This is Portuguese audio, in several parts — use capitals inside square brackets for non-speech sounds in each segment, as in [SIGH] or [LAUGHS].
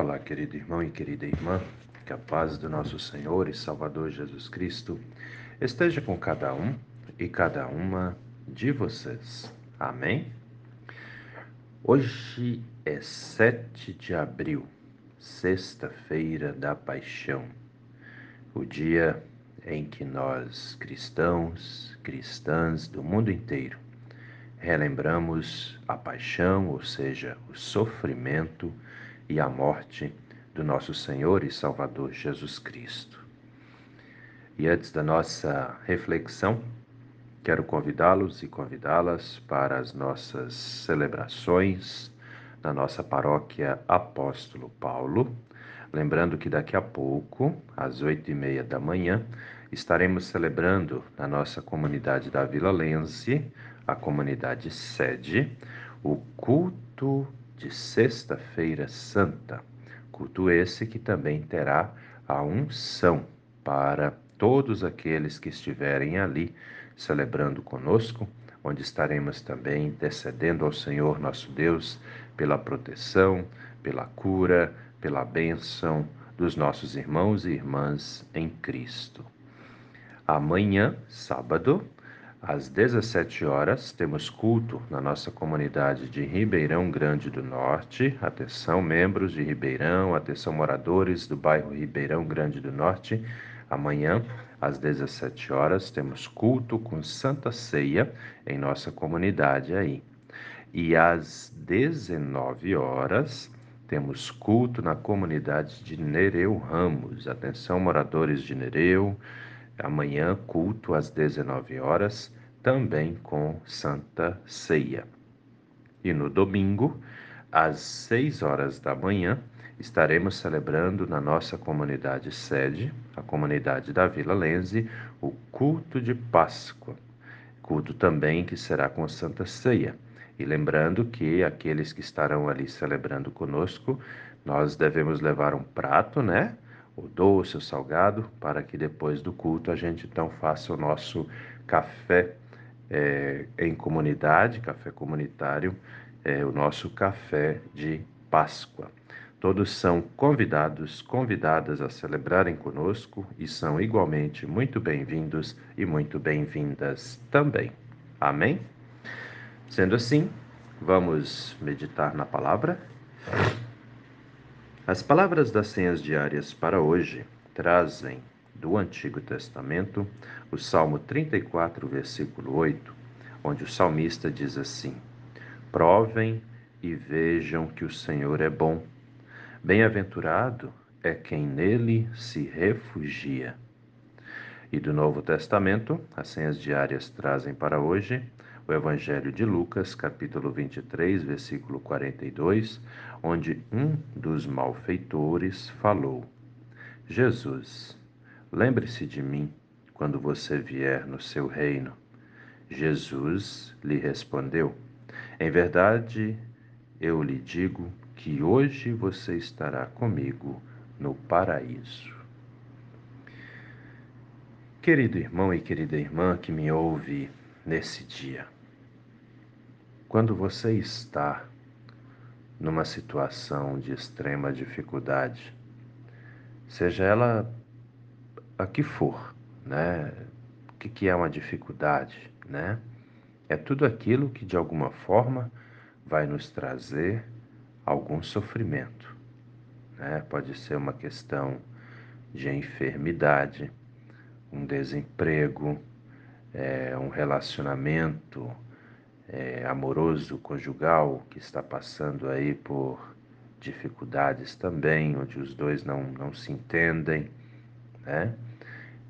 Olá, querido irmão e querida irmã, que a paz do nosso Senhor e Salvador Jesus Cristo esteja com cada um e cada uma de vocês. Amém? Hoje é 7 de abril, sexta-feira da Paixão, o dia em que nós, cristãos, cristãs do mundo inteiro, relembramos a paixão, ou seja, o sofrimento e a morte do nosso Senhor e Salvador Jesus Cristo. E antes da nossa reflexão, quero convidá-los e convidá-las para as nossas celebrações na nossa paróquia Apóstolo Paulo. Lembrando que daqui a pouco, às oito e meia da manhã, estaremos celebrando na nossa comunidade da Vila Lense, a comunidade sede, o culto de Sexta-feira Santa. Culto esse que também terá a unção para todos aqueles que estiverem ali celebrando conosco, onde estaremos também intercedendo ao Senhor nosso Deus pela proteção, pela cura, pela bênção dos nossos irmãos e irmãs em Cristo. Amanhã, sábado, às 17 horas, temos culto na nossa comunidade de Ribeirão Grande do Norte. Atenção, membros de Ribeirão, atenção, moradores do bairro Ribeirão Grande do Norte. Amanhã, às 17 horas, temos culto com Santa Ceia em nossa comunidade aí. E às 19 horas, temos culto na comunidade de Nereu Ramos. Atenção, moradores de Nereu Amanhã, culto às 19 horas, também com Santa Ceia. E no domingo, às 6 horas da manhã, estaremos celebrando na nossa comunidade sede, a comunidade da Vila Lense, o culto de Páscoa. Culto também que será com Santa Ceia. E lembrando que aqueles que estarão ali celebrando conosco, nós devemos levar um prato, né? O doce, o salgado, para que depois do culto a gente então faça o nosso café é, em comunidade, café comunitário, é, o nosso café de Páscoa. Todos são convidados, convidadas a celebrarem conosco e são igualmente muito bem-vindos e muito bem-vindas também. Amém? Sendo assim, vamos meditar na palavra. As palavras das senhas diárias para hoje trazem do Antigo Testamento o Salmo 34, versículo 8, onde o salmista diz assim: Provem e vejam que o Senhor é bom. Bem-aventurado é quem nele se refugia. E do Novo Testamento, as senhas diárias trazem para hoje o Evangelho de Lucas, capítulo 23, versículo 42, onde um dos malfeitores falou: Jesus, lembre-se de mim quando você vier no seu reino. Jesus lhe respondeu: Em verdade, eu lhe digo que hoje você estará comigo no paraíso. Querido irmão e querida irmã que me ouve nesse dia, quando você está numa situação de extrema dificuldade, seja ela a que for, né? O que, que é uma dificuldade, né? É tudo aquilo que de alguma forma vai nos trazer algum sofrimento, né? Pode ser uma questão de enfermidade, um desemprego, é, um relacionamento é, amoroso, conjugal, que está passando aí por dificuldades também, onde os dois não, não se entendem, né?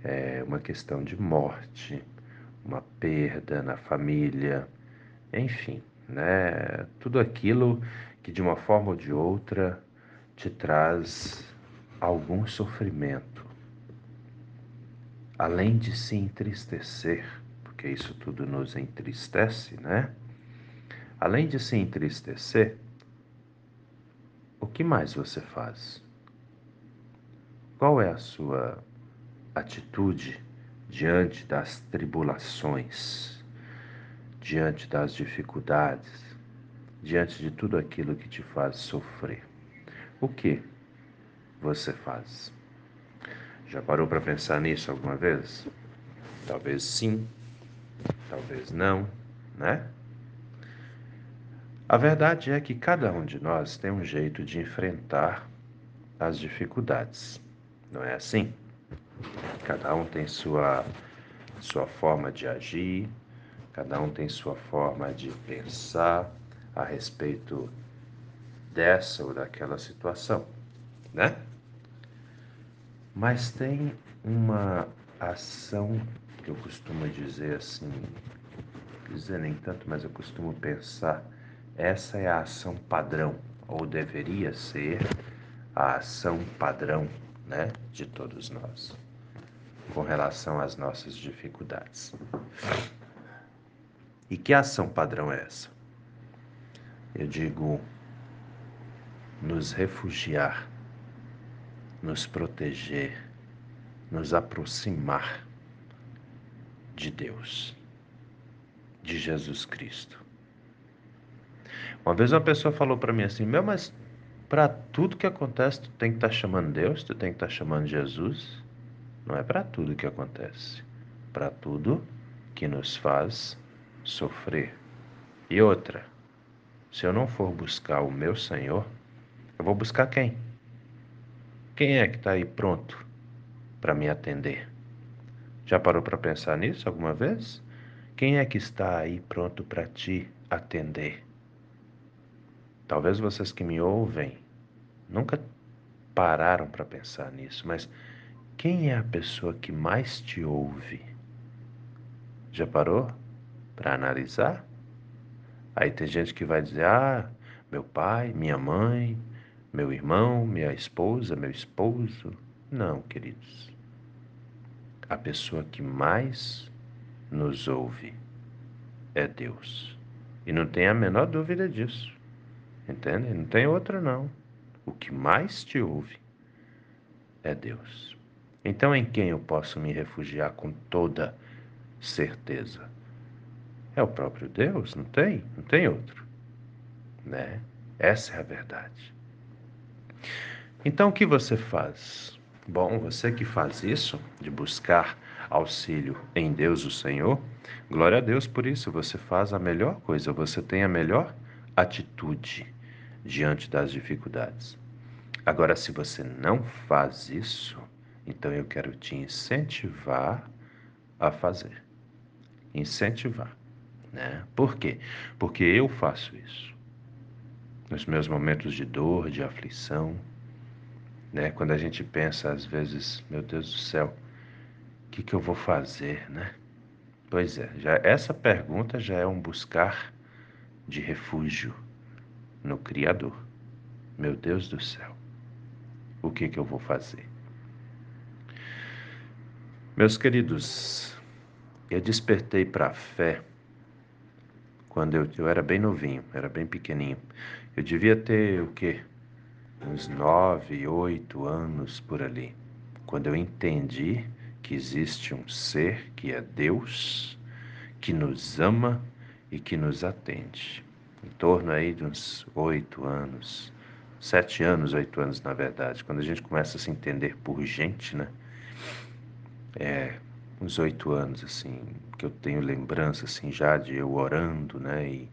É uma questão de morte, uma perda na família, enfim, né? Tudo aquilo que de uma forma ou de outra te traz algum sofrimento. Além de se entristecer, porque isso tudo nos entristece, né? Além de se entristecer, o que mais você faz? Qual é a sua atitude diante das tribulações, diante das dificuldades, diante de tudo aquilo que te faz sofrer? O que você faz? Já parou para pensar nisso alguma vez? Talvez sim, talvez não, né? A verdade é que cada um de nós tem um jeito de enfrentar as dificuldades, não é assim? Cada um tem sua, sua forma de agir, cada um tem sua forma de pensar a respeito dessa ou daquela situação, né? Mas tem uma ação que eu costumo dizer assim, dizer nem tanto, mas eu costumo pensar, essa é a ação padrão, ou deveria ser a ação padrão, né, de todos nós, com relação às nossas dificuldades. E que ação padrão é essa? Eu digo, nos refugiar, nos proteger, nos aproximar de Deus, de Jesus Cristo. Uma vez uma pessoa falou para mim assim: Meu, mas para tudo que acontece, tu tem que estar tá chamando Deus, tu tem que estar tá chamando Jesus. Não é para tudo que acontece, para tudo que nos faz sofrer. E outra, se eu não for buscar o meu Senhor, eu vou buscar quem? Quem é que está aí pronto para me atender? Já parou para pensar nisso alguma vez? Quem é que está aí pronto para te atender? Talvez vocês que me ouvem nunca pararam para pensar nisso, mas quem é a pessoa que mais te ouve? Já parou para analisar? Aí tem gente que vai dizer: ah, meu pai, minha mãe, meu irmão, minha esposa, meu esposo. Não, queridos. A pessoa que mais nos ouve é Deus. E não tem a menor dúvida disso. Entende? Não tem outra, não. O que mais te ouve é Deus. Então, em quem eu posso me refugiar com toda certeza? É o próprio Deus, não tem? Não tem outro. Né? Essa é a verdade. Então o que você faz? Bom, você que faz isso, de buscar auxílio em Deus o Senhor, glória a Deus por isso, você faz a melhor coisa, você tem a melhor atitude diante das dificuldades. Agora, se você não faz isso, então eu quero te incentivar a fazer. Incentivar. Né? Por quê? Porque eu faço isso. Nos meus momentos de dor, de aflição, né? quando a gente pensa às vezes, meu Deus do céu, o que, que eu vou fazer, né? Pois é, já essa pergunta já é um buscar de refúgio no Criador. Meu Deus do céu, o que, que eu vou fazer? Meus queridos, eu despertei para a fé quando eu, eu era bem novinho, era bem pequenininho. Eu devia ter o quê? Uns nove, oito anos por ali. Quando eu entendi que existe um ser que é Deus, que nos ama e que nos atende. Em torno aí de uns oito anos, sete anos, oito anos na verdade, quando a gente começa a se entender por gente, né? É, uns oito anos, assim, que eu tenho lembrança, assim, já de eu orando, né? E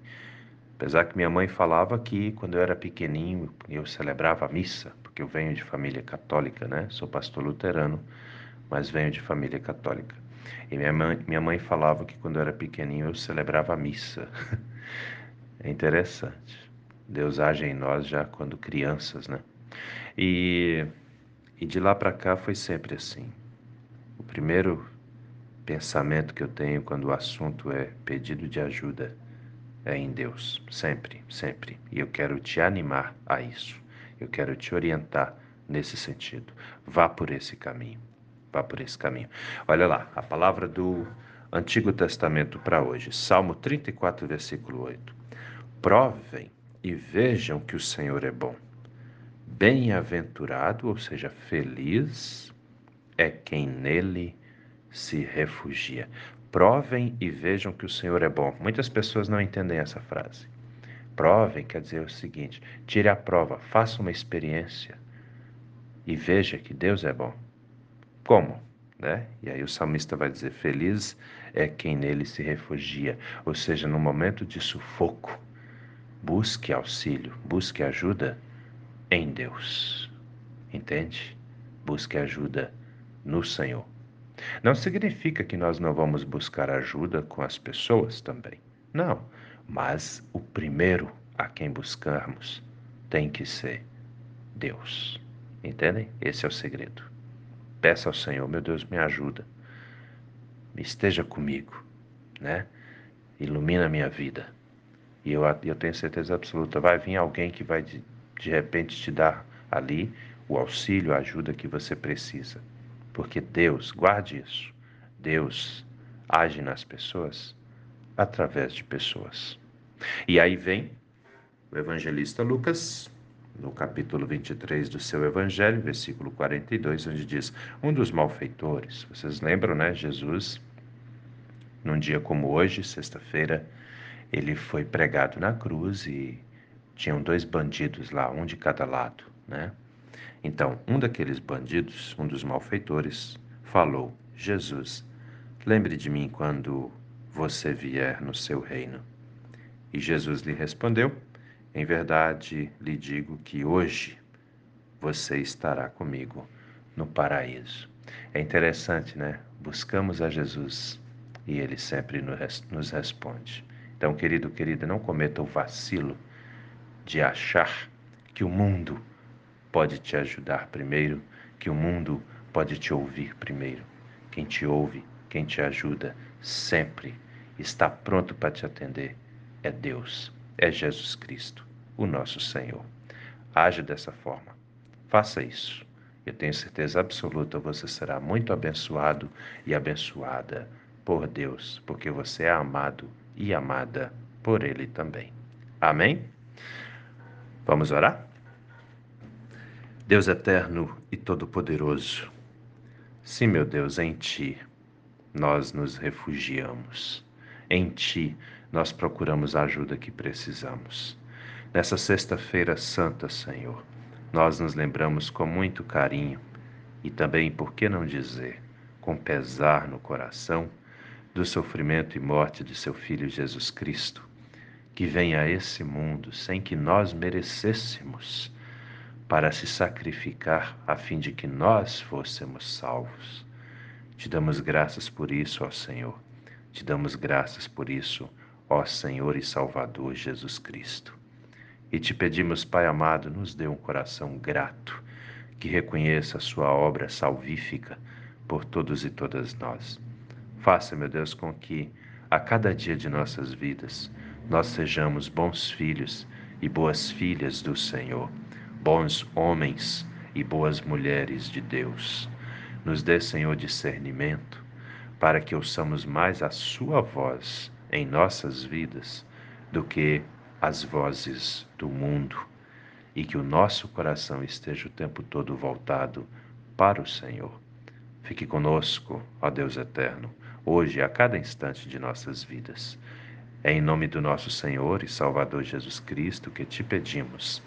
apesar que minha mãe falava que quando eu era pequenininho eu celebrava a missa, porque eu venho de família católica, né? Sou pastor luterano, mas venho de família católica. E minha mãe, minha mãe falava que quando eu era pequenininho eu celebrava a missa. [LAUGHS] é interessante. Deus age em nós já quando crianças, né? E, e de lá para cá foi sempre assim. O primeiro pensamento que eu tenho quando o assunto é pedido de ajuda é em Deus, sempre, sempre. E eu quero te animar a isso. Eu quero te orientar nesse sentido. Vá por esse caminho. Vá por esse caminho. Olha lá, a palavra do Antigo Testamento para hoje, Salmo 34, versículo 8. Provem e vejam que o Senhor é bom. Bem-aventurado, ou seja, feliz, é quem nele se refugia. Provem e vejam que o Senhor é bom. Muitas pessoas não entendem essa frase. Provem quer dizer o seguinte: tire a prova, faça uma experiência. e veja que Deus é bom. Como? Né? E aí o salmista vai dizer: Feliz é quem nele se refugia, ou seja, no momento de sufoco, busque auxílio, busque ajuda em Deus. Entende? Busque ajuda no Senhor. Não significa que nós não vamos buscar ajuda com as pessoas também. Não. Mas o primeiro a quem buscarmos tem que ser Deus. Entendem? Esse é o segredo. Peça ao Senhor, meu Deus, me ajuda. Esteja comigo, né? Ilumina a minha vida. E eu, eu tenho certeza absoluta, vai vir alguém que vai de, de repente te dar ali o auxílio, a ajuda que você precisa. Porque Deus, guarde isso, Deus age nas pessoas através de pessoas. E aí vem o evangelista Lucas, no capítulo 23 do seu evangelho, versículo 42, onde diz: Um dos malfeitores, vocês lembram, né? Jesus, num dia como hoje, sexta-feira, ele foi pregado na cruz e tinham dois bandidos lá, um de cada lado, né? Então, um daqueles bandidos, um dos malfeitores, falou: Jesus, lembre de mim quando você vier no seu reino. E Jesus lhe respondeu: Em verdade lhe digo que hoje você estará comigo no paraíso. É interessante, né? Buscamos a Jesus e ele sempre nos responde. Então, querido, querida, não cometa o vacilo de achar que o mundo pode te ajudar primeiro, que o mundo pode te ouvir primeiro. Quem te ouve, quem te ajuda, sempre está pronto para te atender. É Deus, é Jesus Cristo, o nosso Senhor. Age dessa forma. Faça isso. Eu tenho certeza absoluta você será muito abençoado e abençoada por Deus, porque você é amado e amada por Ele também. Amém? Vamos orar? Deus eterno e todo-poderoso, sim, meu Deus, em Ti nós nos refugiamos. Em Ti nós procuramos a ajuda que precisamos. Nessa Sexta-feira Santa, Senhor, nós nos lembramos com muito carinho e também, por que não dizer, com pesar no coração, do sofrimento e morte de seu Filho Jesus Cristo, que vem a esse mundo sem que nós merecêssemos para se sacrificar a fim de que nós fôssemos salvos. Te damos graças por isso, ó Senhor. Te damos graças por isso, ó Senhor e Salvador Jesus Cristo. E te pedimos, Pai amado, nos dê um coração grato, que reconheça a Sua obra salvífica por todos e todas nós. Faça, meu Deus, com que a cada dia de nossas vidas nós sejamos bons filhos e boas filhas do Senhor bons homens e boas mulheres de Deus. Nos dê, Senhor, discernimento, para que ouçamos mais a Sua voz em nossas vidas do que as vozes do mundo, e que o nosso coração esteja o tempo todo voltado para o Senhor. Fique conosco, ó Deus eterno, hoje e a cada instante de nossas vidas. É em nome do nosso Senhor e Salvador Jesus Cristo que te pedimos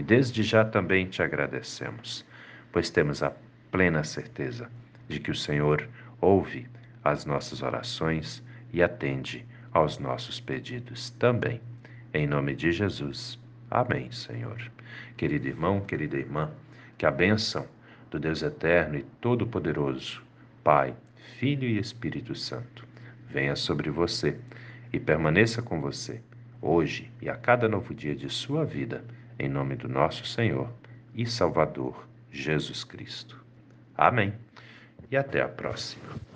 e desde já também te agradecemos, pois temos a plena certeza de que o Senhor ouve as nossas orações e atende aos nossos pedidos também. Em nome de Jesus. Amém, Senhor. Querido irmão, querida irmã, que a bênção do Deus eterno e todo-poderoso, Pai, Filho e Espírito Santo, venha sobre você e permaneça com você, hoje e a cada novo dia de sua vida em nome do nosso Senhor e Salvador Jesus Cristo. Amém. E até a próxima.